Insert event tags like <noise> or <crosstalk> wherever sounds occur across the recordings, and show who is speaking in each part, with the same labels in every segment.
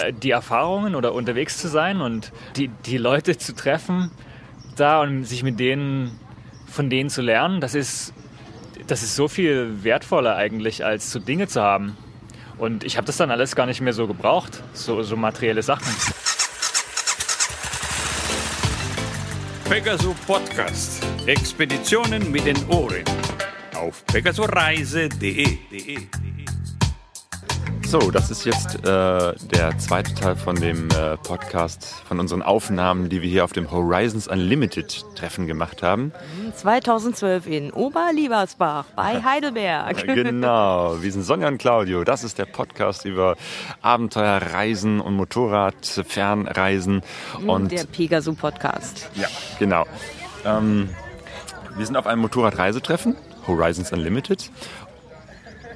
Speaker 1: äh, die Erfahrungen oder unterwegs zu sein und die, die Leute zu treffen da und sich mit denen, von denen zu lernen, das ist, das ist so viel wertvoller eigentlich, als so Dinge zu haben. Und ich habe das dann alles gar nicht mehr so gebraucht, so, so materielle Sachen.
Speaker 2: Pegasus Podcast. Expeditionen mit den Ohren. Auf pegasoreise.de.
Speaker 3: So, das ist jetzt äh, der zweite Teil von dem äh, Podcast, von unseren Aufnahmen, die wir hier auf dem Horizons Unlimited Treffen gemacht haben.
Speaker 4: 2012 in Oberliebersbach bei <laughs> Heidelberg.
Speaker 3: genau, wir sind Sonja und Claudio. Das ist der Podcast über Abenteuerreisen und Motorradfernreisen. Und
Speaker 4: der Pegasus Podcast.
Speaker 3: Ja, genau. Ähm, wir sind auf einem Motorradreisetreffen, Horizons Unlimited.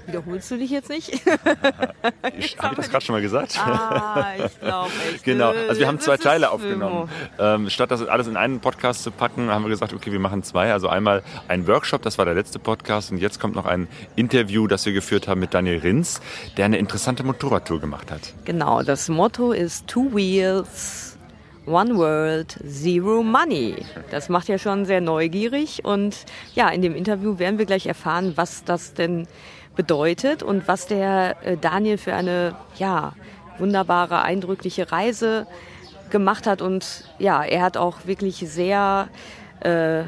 Speaker 4: Wiederholst du dich jetzt nicht? <laughs>
Speaker 3: ich, Habe ich das gerade schon mal gesagt?
Speaker 4: Ah, ich glaube echt. <laughs>
Speaker 3: genau, also wir haben zwei Teile aufgenommen. Ähm, statt das alles in einen Podcast zu packen, haben wir gesagt, okay, wir machen zwei. Also einmal ein Workshop, das war der letzte Podcast und jetzt kommt noch ein Interview, das wir geführt haben mit Daniel Rins, der eine interessante Motorradtour gemacht hat.
Speaker 4: Genau, das Motto ist Two Wheels, One World, Zero Money. Das macht ja schon sehr neugierig und ja, in dem Interview werden wir gleich erfahren, was das denn bedeutet und was der äh, Daniel für eine ja, wunderbare, eindrückliche Reise gemacht hat. Und ja, er hat auch wirklich sehr, äh,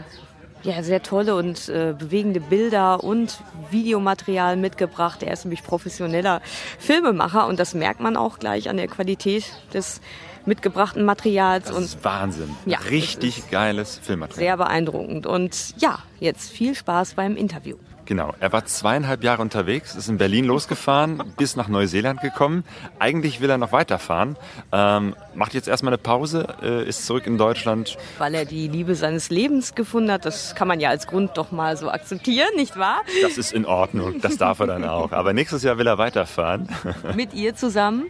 Speaker 4: ja, sehr tolle und äh, bewegende Bilder und Videomaterial mitgebracht. Er ist nämlich professioneller Filmemacher und das merkt man auch gleich an der Qualität des mitgebrachten Materials.
Speaker 3: Das
Speaker 4: und
Speaker 3: ist Wahnsinn. Ja, Richtig geiles Filmmaterial.
Speaker 4: Sehr beeindruckend. Und ja, jetzt viel Spaß beim Interview.
Speaker 3: Genau, er war zweieinhalb Jahre unterwegs, ist in Berlin losgefahren, bis nach Neuseeland gekommen. Eigentlich will er noch weiterfahren, ähm, macht jetzt erstmal eine Pause, äh, ist zurück in Deutschland.
Speaker 4: Weil er die Liebe seines Lebens gefunden hat, das kann man ja als Grund doch mal so akzeptieren, nicht wahr?
Speaker 3: Das ist in Ordnung, das darf er dann auch. Aber nächstes Jahr will er weiterfahren.
Speaker 4: Mit ihr zusammen?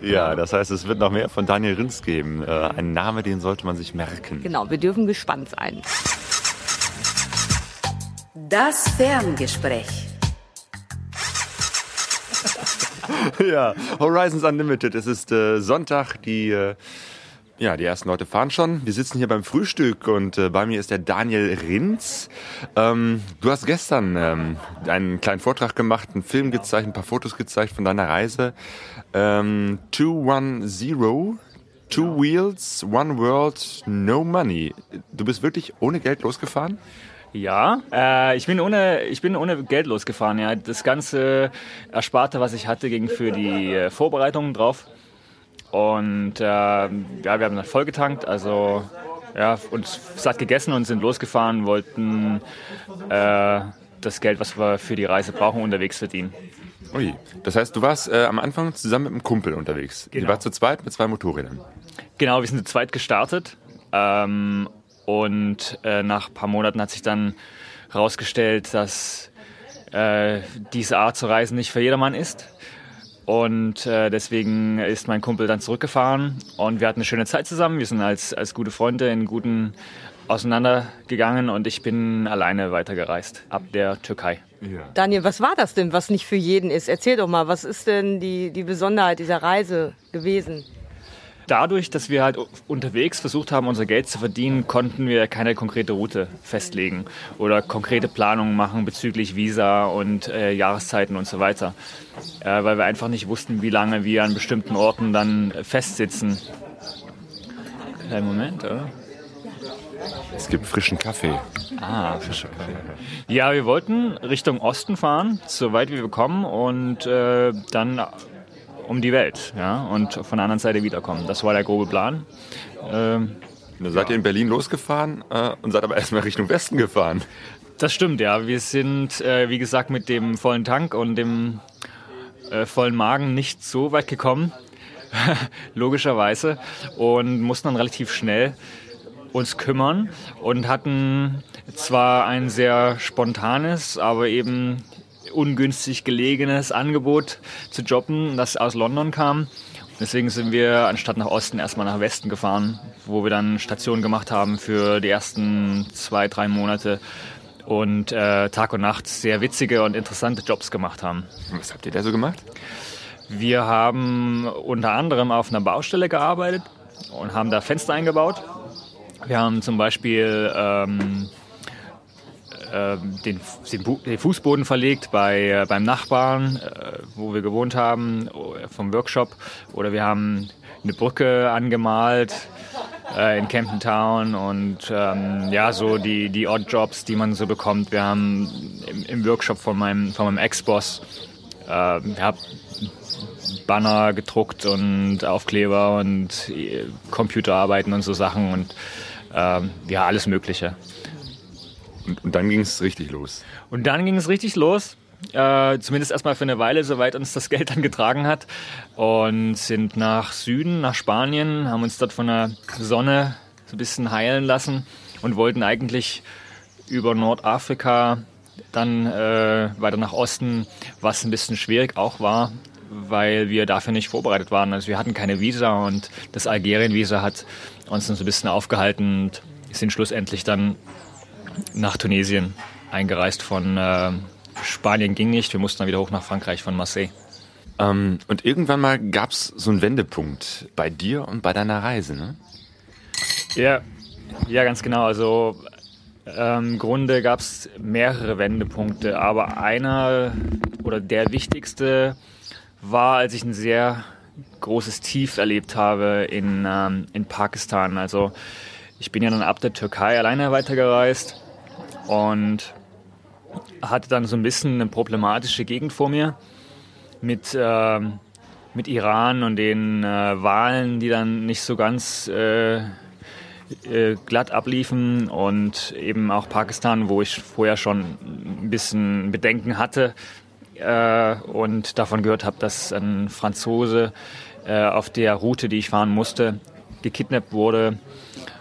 Speaker 3: Ja, das heißt, es wird noch mehr von Daniel Rins geben. Äh, ein Name, den sollte man sich merken.
Speaker 4: Genau, wir dürfen gespannt sein.
Speaker 5: Das Ferngespräch. <laughs>
Speaker 3: ja, Horizons Unlimited. Es ist äh, Sonntag, die, äh, ja, die ersten Leute fahren schon. Wir sitzen hier beim Frühstück und äh, bei mir ist der Daniel Rinz. Ähm, du hast gestern ähm, einen kleinen Vortrag gemacht, einen Film gezeigt, ein paar Fotos gezeigt von deiner Reise. Ähm, 210 Two Wheels, One World, No Money. Du bist wirklich ohne Geld losgefahren?
Speaker 1: Ja, äh, ich, bin ohne, ich bin ohne Geld losgefahren. Ja. Das ganze Ersparte, was ich hatte, ging für die äh, Vorbereitungen drauf. Und äh, ja, wir haben dann vollgetankt, also ja, uns satt gegessen und sind losgefahren, wollten äh, das Geld, was wir für die Reise brauchen, unterwegs verdienen.
Speaker 3: Ui, das heißt, du warst äh, am Anfang zusammen mit einem Kumpel unterwegs. Genau. Ihr wart zu zweit mit zwei Motorrädern.
Speaker 1: Genau, wir sind zu zweit gestartet. Ähm, und äh, nach ein paar Monaten hat sich dann herausgestellt, dass äh, diese Art zu reisen nicht für jedermann ist. Und äh, deswegen ist mein Kumpel dann zurückgefahren und wir hatten eine schöne Zeit zusammen. Wir sind als, als gute Freunde in guten auseinandergegangen und ich bin alleine weitergereist ab der Türkei.
Speaker 4: Ja. Daniel, was war das denn, was nicht für jeden ist? Erzähl doch mal, was ist denn die, die Besonderheit dieser Reise gewesen?
Speaker 1: Dadurch, dass wir halt unterwegs versucht haben, unser Geld zu verdienen, konnten wir keine konkrete Route festlegen oder konkrete Planungen machen bezüglich Visa und äh, Jahreszeiten und so weiter, äh, weil wir einfach nicht wussten, wie lange wir an bestimmten Orten dann festsitzen. Kleinen Moment, oder?
Speaker 3: Es gibt frischen Kaffee.
Speaker 1: Ah, frischer Kaffee. Ja, wir wollten Richtung Osten fahren, so weit wie wir kommen und äh, dann um die Welt ja, und von der anderen Seite wiederkommen. Das war der grobe Plan.
Speaker 3: Ähm, da seid ihr in Berlin losgefahren äh, und seid aber erstmal Richtung Westen gefahren.
Speaker 1: Das stimmt, ja. Wir sind, äh, wie gesagt, mit dem vollen Tank und dem äh, vollen Magen nicht so weit gekommen, <laughs> logischerweise, und mussten dann relativ schnell uns kümmern und hatten zwar ein sehr spontanes, aber eben ungünstig gelegenes Angebot zu jobben, das aus London kam. Deswegen sind wir anstatt nach Osten erstmal nach Westen gefahren, wo wir dann Stationen gemacht haben für die ersten zwei, drei Monate und äh, Tag und Nacht sehr witzige und interessante Jobs gemacht haben.
Speaker 3: Was habt ihr da so gemacht?
Speaker 1: Wir haben unter anderem auf einer Baustelle gearbeitet und haben da Fenster eingebaut. Wir haben zum Beispiel ähm, äh, den, den, Fußboden verlegt bei, äh, beim Nachbarn, äh, wo wir gewohnt haben, vom Workshop. Oder wir haben eine Brücke angemalt äh, in Camden Town und ähm, ja, so die, die Odd-Jobs, die man so bekommt. Wir haben im, im Workshop von meinem, von meinem Ex-Boss äh, Banner gedruckt und Aufkleber und äh, Computerarbeiten und so Sachen und ähm, ja, alles Mögliche.
Speaker 3: Und, und dann ging es richtig los.
Speaker 1: Und dann ging es richtig los. Äh, zumindest erstmal für eine Weile, soweit uns das Geld dann getragen hat. Und sind nach Süden, nach Spanien, haben uns dort von der Sonne so ein bisschen heilen lassen und wollten eigentlich über Nordafrika dann äh, weiter nach Osten, was ein bisschen schwierig auch war, weil wir dafür nicht vorbereitet waren. Also wir hatten keine Visa und das Algerien-Visa hat uns dann so ein bisschen aufgehalten und sind schlussendlich dann nach Tunesien eingereist. Von äh, Spanien ging nicht, wir mussten dann wieder hoch nach Frankreich von Marseille.
Speaker 3: Ähm, und irgendwann mal gab es so einen Wendepunkt bei dir und bei deiner Reise, ne?
Speaker 1: Ja, ja ganz genau. Also ähm, Im Grunde gab es mehrere Wendepunkte, aber einer oder der wichtigste war, als ich ein sehr großes Tief erlebt habe in, ähm, in Pakistan. Also ich bin ja dann ab der Türkei alleine weitergereist und hatte dann so ein bisschen eine problematische Gegend vor mir mit, äh, mit Iran und den äh, Wahlen, die dann nicht so ganz äh, äh, glatt abliefen und eben auch Pakistan, wo ich vorher schon ein bisschen Bedenken hatte äh, und davon gehört habe, dass ein Franzose äh, auf der Route, die ich fahren musste, gekidnappt wurde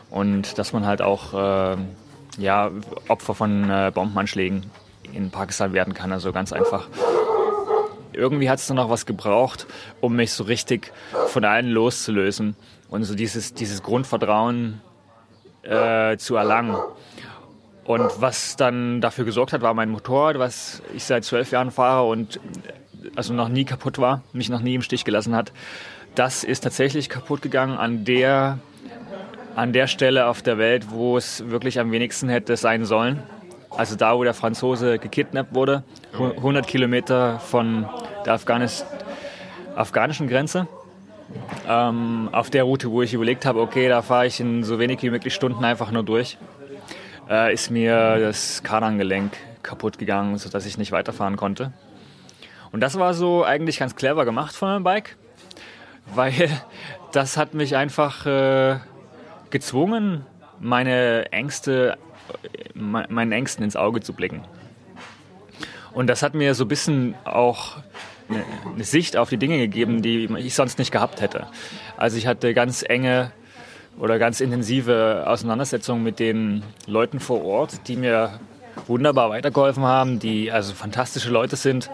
Speaker 1: und dass man halt auch ja, Opfer von äh, Bombenanschlägen in Pakistan werden kann. Also ganz einfach. Irgendwie hat es dann noch was gebraucht, um mich so richtig von allen loszulösen und so dieses, dieses Grundvertrauen äh, zu erlangen. Und was dann dafür gesorgt hat, war mein Motorrad, was ich seit zwölf Jahren fahre und also noch nie kaputt war, mich noch nie im Stich gelassen hat. Das ist tatsächlich kaputt gegangen an der an der Stelle auf der Welt, wo es wirklich am wenigsten hätte sein sollen. Also da, wo der Franzose gekidnappt wurde, 100 Kilometer von der Afghanis afghanischen Grenze. Ähm, auf der Route, wo ich überlegt habe, okay, da fahre ich in so wenig wie möglich Stunden einfach nur durch, äh, ist mir das Kardangelenk kaputt gegangen, sodass ich nicht weiterfahren konnte. Und das war so eigentlich ganz clever gemacht von meinem Bike, <laughs> weil das hat mich einfach äh, gezwungen, meine Ängste, meinen Ängsten ins Auge zu blicken. Und das hat mir so ein bisschen auch eine Sicht auf die Dinge gegeben, die ich sonst nicht gehabt hätte. Also ich hatte ganz enge oder ganz intensive Auseinandersetzungen mit den Leuten vor Ort, die mir wunderbar weitergeholfen haben, die also fantastische Leute sind,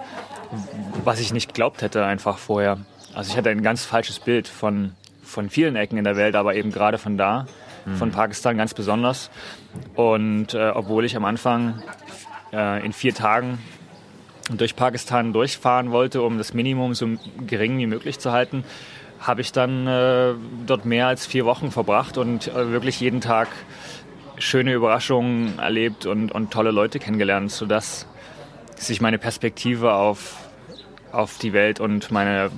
Speaker 1: was ich nicht geglaubt hätte einfach vorher. Also ich hatte ein ganz falsches Bild von von vielen Ecken in der Welt, aber eben gerade von da, mhm. von Pakistan ganz besonders. Und äh, obwohl ich am Anfang äh, in vier Tagen durch Pakistan durchfahren wollte, um das Minimum so gering wie möglich zu halten, habe ich dann äh, dort mehr als vier Wochen verbracht und äh, wirklich jeden Tag schöne Überraschungen erlebt und, und tolle Leute kennengelernt, sodass sich meine Perspektive auf, auf die Welt und meine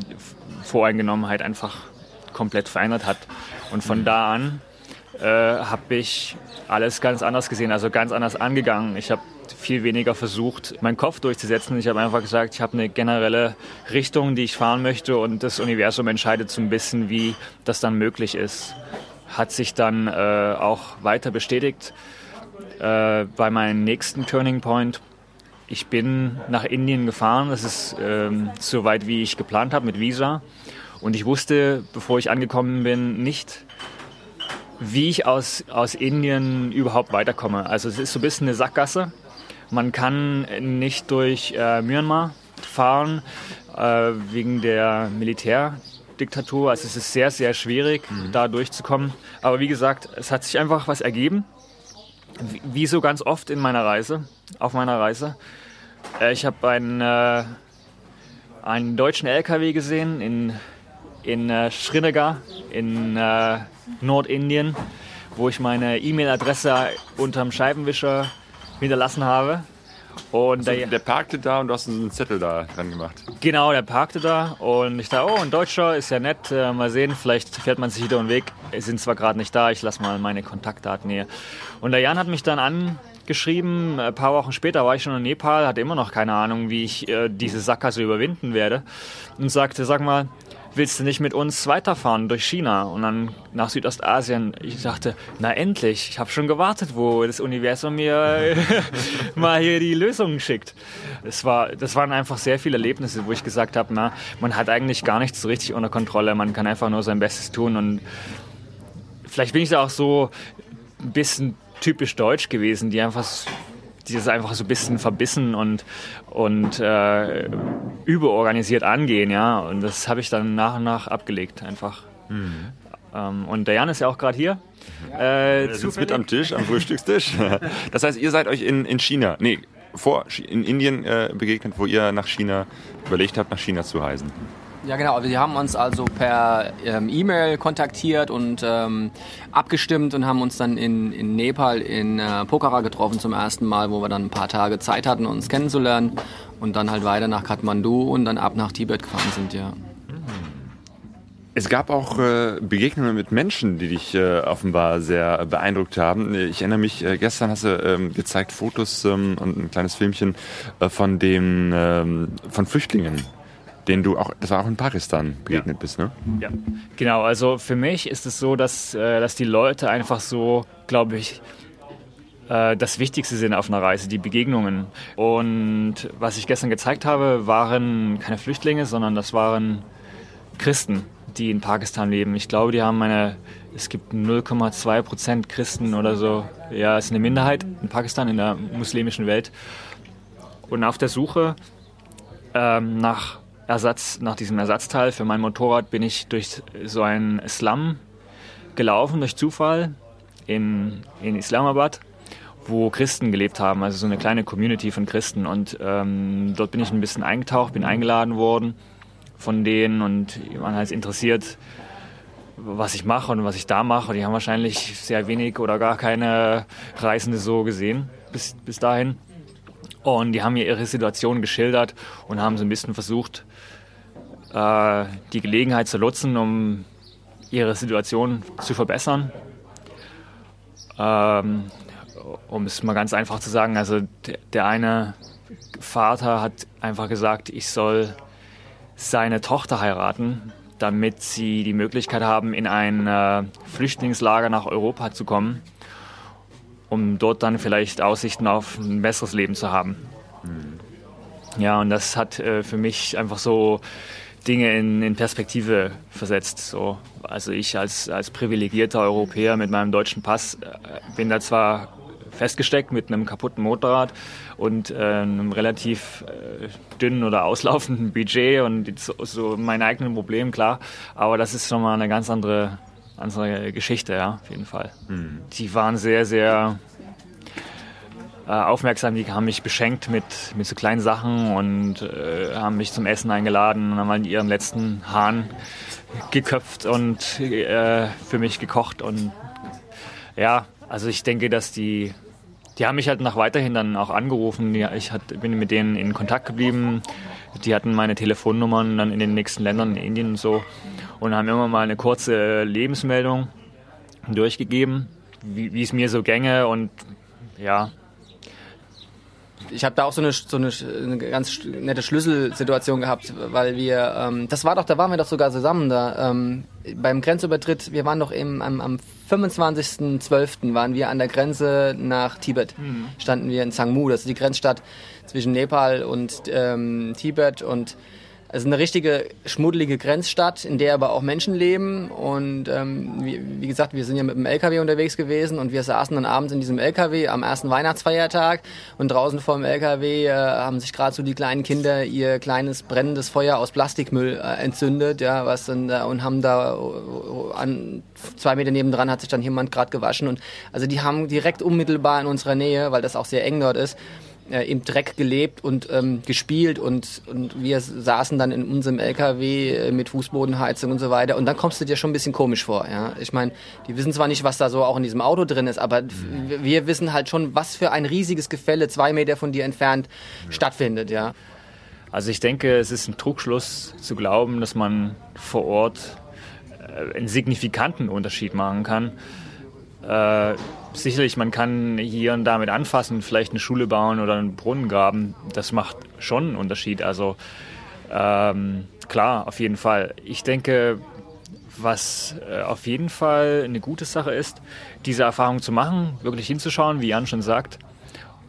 Speaker 1: Voreingenommenheit einfach komplett verändert hat. Und von da an äh, habe ich alles ganz anders gesehen, also ganz anders angegangen. Ich habe viel weniger versucht, meinen Kopf durchzusetzen. Ich habe einfach gesagt, ich habe eine generelle Richtung, die ich fahren möchte und das Universum entscheidet so ein bisschen, wie das dann möglich ist. Hat sich dann äh, auch weiter bestätigt äh, bei meinem nächsten Turning Point. Ich bin nach Indien gefahren, das ist ähm, so weit, wie ich geplant habe mit Visa. Und ich wusste, bevor ich angekommen bin, nicht, wie ich aus, aus Indien überhaupt weiterkomme. Also es ist so ein bisschen eine Sackgasse. Man kann nicht durch äh, Myanmar fahren äh, wegen der Militärdiktatur. Also es ist sehr, sehr schwierig, mhm. da durchzukommen. Aber wie gesagt, es hat sich einfach was ergeben. Wie, wie so ganz oft in meiner Reise, auf meiner Reise. Äh, ich habe ein äh, einen deutschen LKW gesehen in, in äh, Srinagar in äh, Nordindien, wo ich meine E-Mail-Adresse unterm Scheibenwischer hinterlassen habe. Und
Speaker 3: Also,
Speaker 1: der,
Speaker 3: der parkte da und du hast einen Zettel da dran gemacht.
Speaker 1: Genau, der parkte da und ich dachte, oh, ein Deutscher ist ja nett, äh, mal sehen, vielleicht fährt man sich wieder einen Weg. Sie sind zwar gerade nicht da, ich lasse mal meine Kontaktdaten hier. Und der Jan hat mich dann angeschrieben, ein paar Wochen später war ich schon in Nepal, hatte immer noch keine Ahnung, wie ich äh, diese Sackgasse überwinden werde und sagte, sag mal, willst du nicht mit uns weiterfahren durch China und dann nach Südostasien? Ich dachte, na endlich, ich habe schon gewartet, wo das Universum mir <laughs> mal hier die Lösungen schickt. Das, war, das waren einfach sehr viele Erlebnisse, wo ich gesagt habe, na, man hat eigentlich gar nichts so richtig unter Kontrolle, man kann einfach nur sein Bestes tun und vielleicht bin ich da auch so ein bisschen typisch deutsch gewesen, die einfach die das einfach so ein bisschen verbissen und, und äh, überorganisiert angehen, ja. Und das habe ich dann nach und nach abgelegt, einfach. Ähm, und der Jan ist ja auch gerade hier. Äh,
Speaker 3: sitzt mit am Tisch, am Frühstückstisch. <laughs> Das heißt, ihr seid euch in, in China, nee, vor in Indien äh, begegnet, wo ihr nach China überlegt habt, nach China zu reisen.
Speaker 6: Ja, genau. Wir haben uns also per ähm, E-Mail kontaktiert und ähm, abgestimmt und haben uns dann in, in Nepal in äh, Pokhara getroffen zum ersten Mal, wo wir dann ein paar Tage Zeit hatten, uns kennenzulernen und dann halt weiter nach Kathmandu und dann ab nach Tibet gefahren sind, ja.
Speaker 3: Es gab auch äh, Begegnungen mit Menschen, die dich äh, offenbar sehr beeindruckt haben. Ich erinnere mich, äh, gestern hast du ähm, gezeigt Fotos ähm, und ein kleines Filmchen äh, von den ähm, von Flüchtlingen, denen du auch, das war auch in Pakistan begegnet bist, ne?
Speaker 1: Ja, genau. Also für mich ist es so, dass, äh, dass die Leute einfach so, glaube ich, äh, das Wichtigste sind auf einer Reise, die Begegnungen. Und was ich gestern gezeigt habe, waren keine Flüchtlinge, sondern das waren Christen, die in Pakistan leben. Ich glaube, die haben eine, es gibt 0,2 Prozent Christen oder so. Ja, es ist eine Minderheit in Pakistan, in der muslimischen Welt. Und auf der Suche ähm, nach Ersatz, nach diesem Ersatzteil für mein Motorrad bin ich durch so einen Slum gelaufen, durch Zufall in, in Islamabad, wo Christen gelebt haben, also so eine kleine Community von Christen. Und ähm, dort bin ich ein bisschen eingetaucht, bin eingeladen worden von denen und waren halt interessiert, was ich mache und was ich da mache. Die haben wahrscheinlich sehr wenig oder gar keine Reisende so gesehen bis, bis dahin. Und die haben mir ihre Situation geschildert und haben so ein bisschen versucht, äh, die Gelegenheit zu nutzen, um ihre Situation zu verbessern. Ähm, um es mal ganz einfach zu sagen, also der, der eine Vater hat einfach gesagt, ich soll seine Tochter heiraten, damit sie die Möglichkeit haben, in ein äh, Flüchtlingslager nach Europa zu kommen, um dort dann vielleicht Aussichten auf ein besseres Leben zu haben. Ja, und das hat äh, für mich einfach so Dinge in, in Perspektive versetzt. So. Also ich als, als privilegierter Europäer mit meinem deutschen Pass äh, bin da zwar festgesteckt mit einem kaputten Motorrad und äh, einem relativ äh, dünnen oder auslaufenden <laughs> Budget und so, so meine eigenen Probleme, klar. Aber das ist schon mal eine ganz andere, andere Geschichte, ja, auf jeden Fall. Die waren sehr, sehr äh, aufmerksam, die haben mich beschenkt mit, mit so kleinen Sachen und äh, haben mich zum Essen eingeladen und haben mal ihren letzten Hahn geköpft und äh, für mich gekocht und ja, also ich denke, dass die, die haben mich halt nach weiterhin dann auch angerufen. Ich hat, bin mit denen in Kontakt geblieben. Die hatten meine Telefonnummern dann in den nächsten Ländern, in Indien und so. Und haben immer mal eine kurze Lebensmeldung durchgegeben, wie es mir so gänge. Und ja,
Speaker 6: ich habe da auch so eine, so eine, eine ganz nette Schlüsselsituation gehabt, weil wir, ähm, das war doch, da waren wir doch sogar zusammen da, ähm, beim Grenzübertritt, wir waren doch eben am, am 25.12. waren wir an der Grenze nach Tibet, standen wir in Sangmu, das ist die Grenzstadt zwischen Nepal und ähm, Tibet. Und also eine richtige schmuddelige Grenzstadt, in der aber auch Menschen leben. Und ähm, wie, wie gesagt, wir sind ja mit dem LKW unterwegs gewesen und wir saßen dann abends in diesem LKW am ersten Weihnachtsfeiertag und draußen vor dem LKW äh, haben sich gerade so die kleinen Kinder ihr kleines brennendes Feuer aus Plastikmüll äh, entzündet, ja, was dann da und haben da äh, an zwei Meter nebendran hat sich dann jemand gerade gewaschen und also die haben direkt unmittelbar in unserer Nähe, weil das auch sehr eng dort ist äh, im Dreck gelebt und ähm, gespielt und, und wir saßen dann in unserem LKW äh, mit Fußbodenheizung und so weiter und dann kommst du dir schon ein bisschen komisch vor. Ja? Ich meine, die wissen zwar nicht, was da so auch in diesem Auto drin ist, aber wir- wir wissen halt schon, was für ein riesiges Gefälle zwei Meter von dir entfernt stattfindet. Ja?
Speaker 1: Also ich denke, es ist ein Trugschluss zu glauben, dass man vor Ort äh, einen signifikanten Unterschied machen kann. Äh, sicherlich, man kann hier und da mit anfassen, vielleicht eine Schule bauen oder einen Brunnen graben. Das macht schon einen Unterschied. Also ähm, klar, auf jeden Fall. Ich denke, was äh, auf jeden Fall eine gute Sache ist, diese Erfahrung zu machen, wirklich hinzuschauen, wie Jan schon sagt,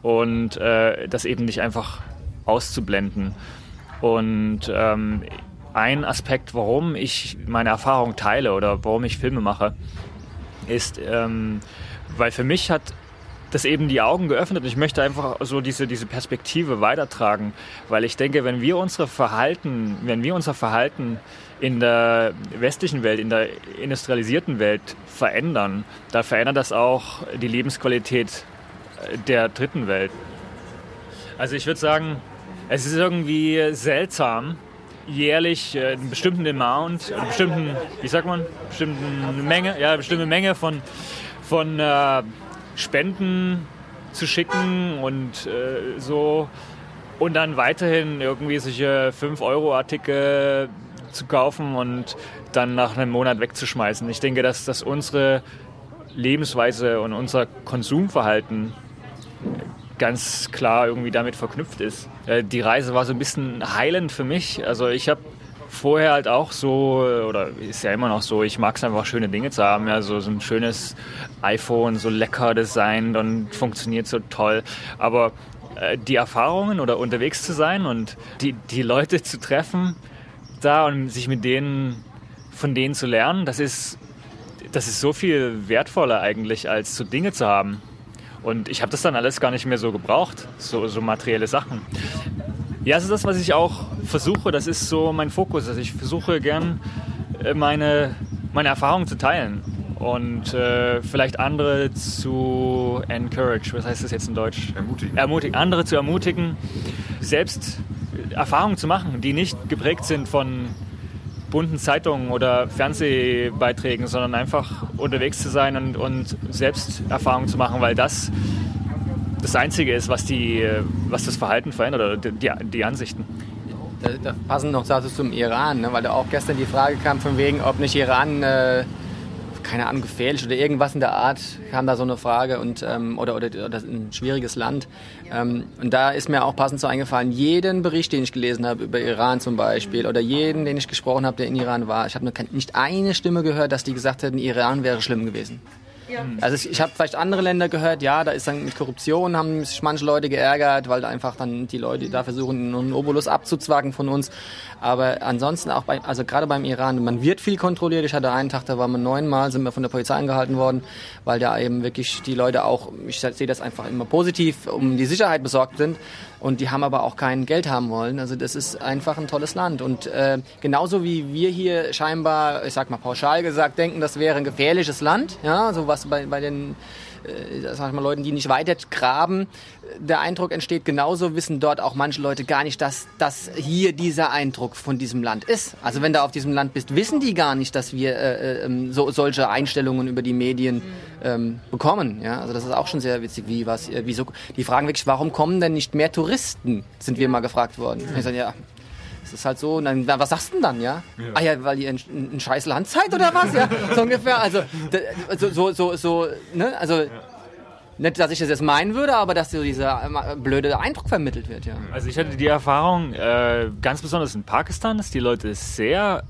Speaker 1: und äh, das eben nicht einfach auszublenden. Und ähm, ein Aspekt, warum ich meine Erfahrung teile oder warum ich Filme mache, ist, ähm, weil für mich hat das eben die Augen geöffnet und ich möchte einfach so diese, diese Perspektive weitertragen, weil ich denke, wenn wir unsere Verhalten, wenn wir unser Verhalten in der westlichen Welt, in der industrialisierten Welt verändern, da verändert das auch die Lebensqualität äh, der dritten Welt. Also ich würde sagen, es ist irgendwie seltsam, jährlich äh, einen bestimmten Amount, einen bestimmten, wie sagt man, bestimmten Menge, ja, eine bestimmte Menge von, von äh, Spenden zu schicken und äh, so und dann weiterhin irgendwie solche 5-Euro-Artikel zu kaufen und dann nach einem Monat wegzuschmeißen. Ich denke, dass, dass unsere Lebensweise und unser Konsumverhalten ganz klar irgendwie damit verknüpft ist. Äh, Die Reise war so ein bisschen heilend für mich. Also ich habe vorher halt auch so, oder ist ja immer noch so, ich mag es einfach, schöne Dinge zu haben. Ja, so, so ein schönes iPhone, so lecker designt und funktioniert so toll. Aber äh, die Erfahrungen oder unterwegs zu sein und die, die Leute zu treffen da und sich mit denen, von denen zu lernen, das ist, das ist so viel wertvoller eigentlich, als so Dinge zu haben. Und ich habe das dann alles gar nicht mehr so gebraucht, so, so materielle Sachen. Ja, das ist das, was ich auch versuche. Das ist so mein Fokus. Also ich versuche gern äh, meine, meine Erfahrungen zu teilen und äh, vielleicht andere zu encourage. Was heißt das jetzt in Deutsch?
Speaker 3: Ermutigen.
Speaker 1: Ermutigen. Andere zu ermutigen, selbst Erfahrungen zu machen, die nicht geprägt sind von bunten Zeitungen oder Fernsehbeiträgen, sondern einfach unterwegs zu sein und, und selbst Erfahrungen zu machen, weil das das Einzige ist, was, die, was das Verhalten verändert oder die, die Ansichten.
Speaker 6: Da, da passen noch Sachen zum Iran, ne? weil da auch gestern die Frage kam von wegen, ob nicht Iran, äh, keine Ahnung, gefährlich oder irgendwas in der Art, kam da so eine Frage und ähm, oder, oder, oder ein schwieriges Land. Ähm, und da ist mir auch passend so eingefallen, jeden Bericht, den ich gelesen habe über Iran zum Beispiel oder jeden, den ich gesprochen habe, der in Iran war, ich habe nicht eine Stimme gehört, dass die gesagt hätten, Iran wäre schlimm gewesen. Also ich, ich habe vielleicht andere Länder gehört, ja, da ist dann mit Korruption, haben sich manche Leute geärgert, weil da einfach dann die Leute da versuchen, einen Obolus abzuzwacken von uns. Aber ansonsten auch bei, also gerade beim Iran, man wird viel kontrolliert. Ich hatte einen Tag, da waren wir neunmal, sind wir von der Polizei angehalten worden, weil da eben wirklich die Leute auch, ich sehe das einfach immer positiv, um die Sicherheit besorgt sind. Und die haben aber auch kein Geld haben wollen. Also das ist einfach ein tolles Land. Und äh, genauso wie wir hier scheinbar, ich sag mal pauschal gesagt, denken, das wäre ein gefährliches Land, ja, so was bei, bei den äh, sag ich mal, Leuten, die nicht weiter graben, der Eindruck entsteht, genauso wissen dort auch manche Leute gar nicht, dass, dass hier dieser Eindruck von diesem Land ist. Also wenn du auf diesem Land bist, wissen die gar nicht, dass wir äh, ähm, so, solche Einstellungen über die Medien ähm, bekommen. Ja? Also das ist auch schon sehr witzig. Wie, was, äh, wieso, die fragen wirklich, warum kommen denn nicht mehr Touristen, sind wir mal gefragt worden. Ich sage, ja, das ist halt so. Und dann, was sagst du denn dann, ja? Ah ja, weil ihr ein, scheiß Land seid oder was? Ja, so ungefähr. Also da- so, so, so, ne? Also nicht, dass ich das jetzt meinen würde, aber dass so dieser äh, blöde Eindruck vermittelt wird, ja.
Speaker 1: Also ich hatte die Erfahrung, äh, ganz besonders in Pakistan, dass die Leute sehr,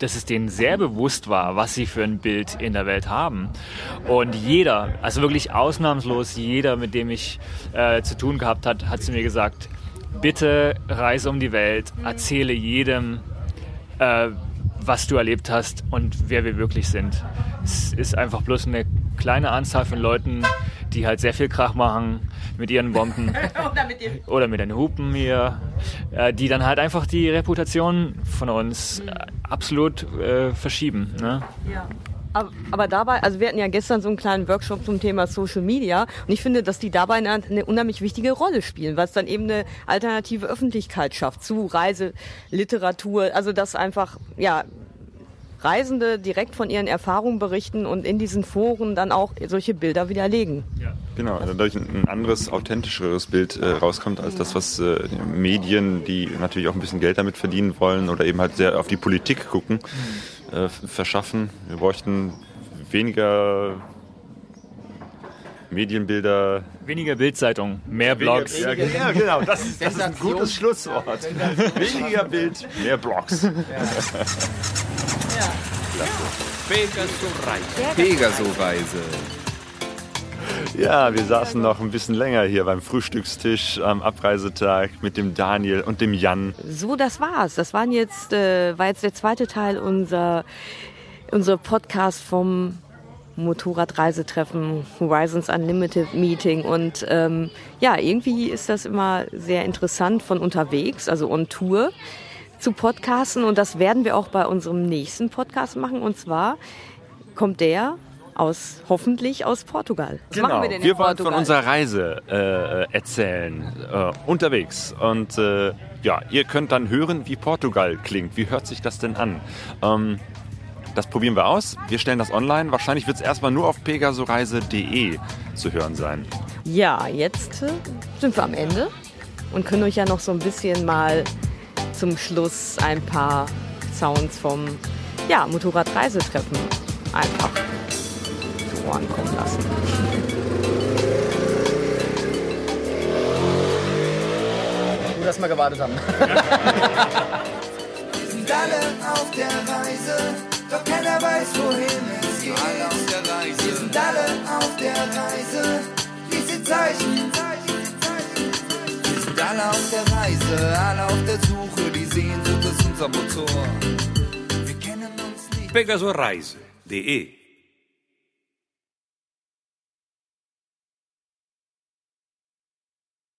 Speaker 1: dass es denen sehr bewusst war, was sie für ein Bild in der Welt haben. Und jeder, also wirklich ausnahmslos jeder, mit dem ich äh, zu tun gehabt hat, hat zu mir gesagt, bitte reise um die Welt, erzähle jedem, äh, was du erlebt hast und wer wir wirklich sind. Es ist einfach bloß eine kleine Anzahl von Leuten, die halt sehr viel Krach machen mit ihren Bomben <laughs> oder mit den Hupen hier, äh, die dann halt einfach die Reputation von uns äh, absolut äh, verschieben. Ne?
Speaker 4: Aber, aber dabei, also wir hatten ja gestern so einen kleinen Workshop zum Thema Social Media und ich finde, dass die dabei eine, eine unheimlich wichtige Rolle spielen, weil es dann eben eine alternative Öffentlichkeit schafft zu Reiseliteratur, also dass einfach, ja, Reisende direkt von ihren Erfahrungen berichten und in diesen Foren dann auch solche Bilder widerlegen.
Speaker 3: Genau, dadurch ein anderes, authentischeres Bild äh, rauskommt als das, was äh, Medien, die natürlich auch ein bisschen Geld damit verdienen wollen oder eben halt sehr auf die Politik gucken, äh, verschaffen. Wir bräuchten weniger Medienbilder.
Speaker 1: Weniger Bildzeitung, mehr Blogs.
Speaker 3: Ja, ja, genau, das ist, das ist ein gutes Schlusswort. Weniger Bild, mehr Blogs.
Speaker 2: Pegaso-Reise.
Speaker 7: Pegaso-Reise.
Speaker 3: Ja, wir saßen noch ein bisschen länger hier beim Frühstückstisch am Abreisetag mit dem Daniel und dem Jan.
Speaker 4: So, das war's. Das waren jetzt, äh, war jetzt der zweite Teil unser, unser Podcast vom Motorradreisetreffen Horizons Unlimited Meeting. Und ähm, ja, irgendwie ist das immer sehr interessant von unterwegs, also on Tour, zu podcasten. Und das werden wir auch bei unserem nächsten Podcast machen. Und zwar kommt der aus, hoffentlich aus Portugal. Was machen wir denn
Speaker 3: Genau. wollen
Speaker 4: Portugal?
Speaker 3: von unserer Reise äh, erzählen, äh, unterwegs. Und äh, ja, ihr könnt dann hören, wie Portugal klingt. Wie hört sich das denn an? Ähm, das probieren wir aus. Wir stellen das online. Wahrscheinlich wird es erstmal nur auf pegasoreise.de zu hören sein.
Speaker 4: Ja, jetzt äh, sind wir am Ende und können euch ja noch so ein bisschen mal zum Schluss ein paar Sounds vom ja, Motorradreisetreffen einfach ankommen lassen.
Speaker 6: Gut, dass wir gewartet haben. <laughs>
Speaker 8: sind alle auf der Reise, doch keiner weiß, wohin es geht. Alle auf der Reise. Wir sind alle auf der Reise, diese Zeichen. Wir sind alle auf der Reise, alle auf der Suche, die Sehnsucht ist unser Motor. Wir kennen uns nicht.
Speaker 2: Pegasoreise.de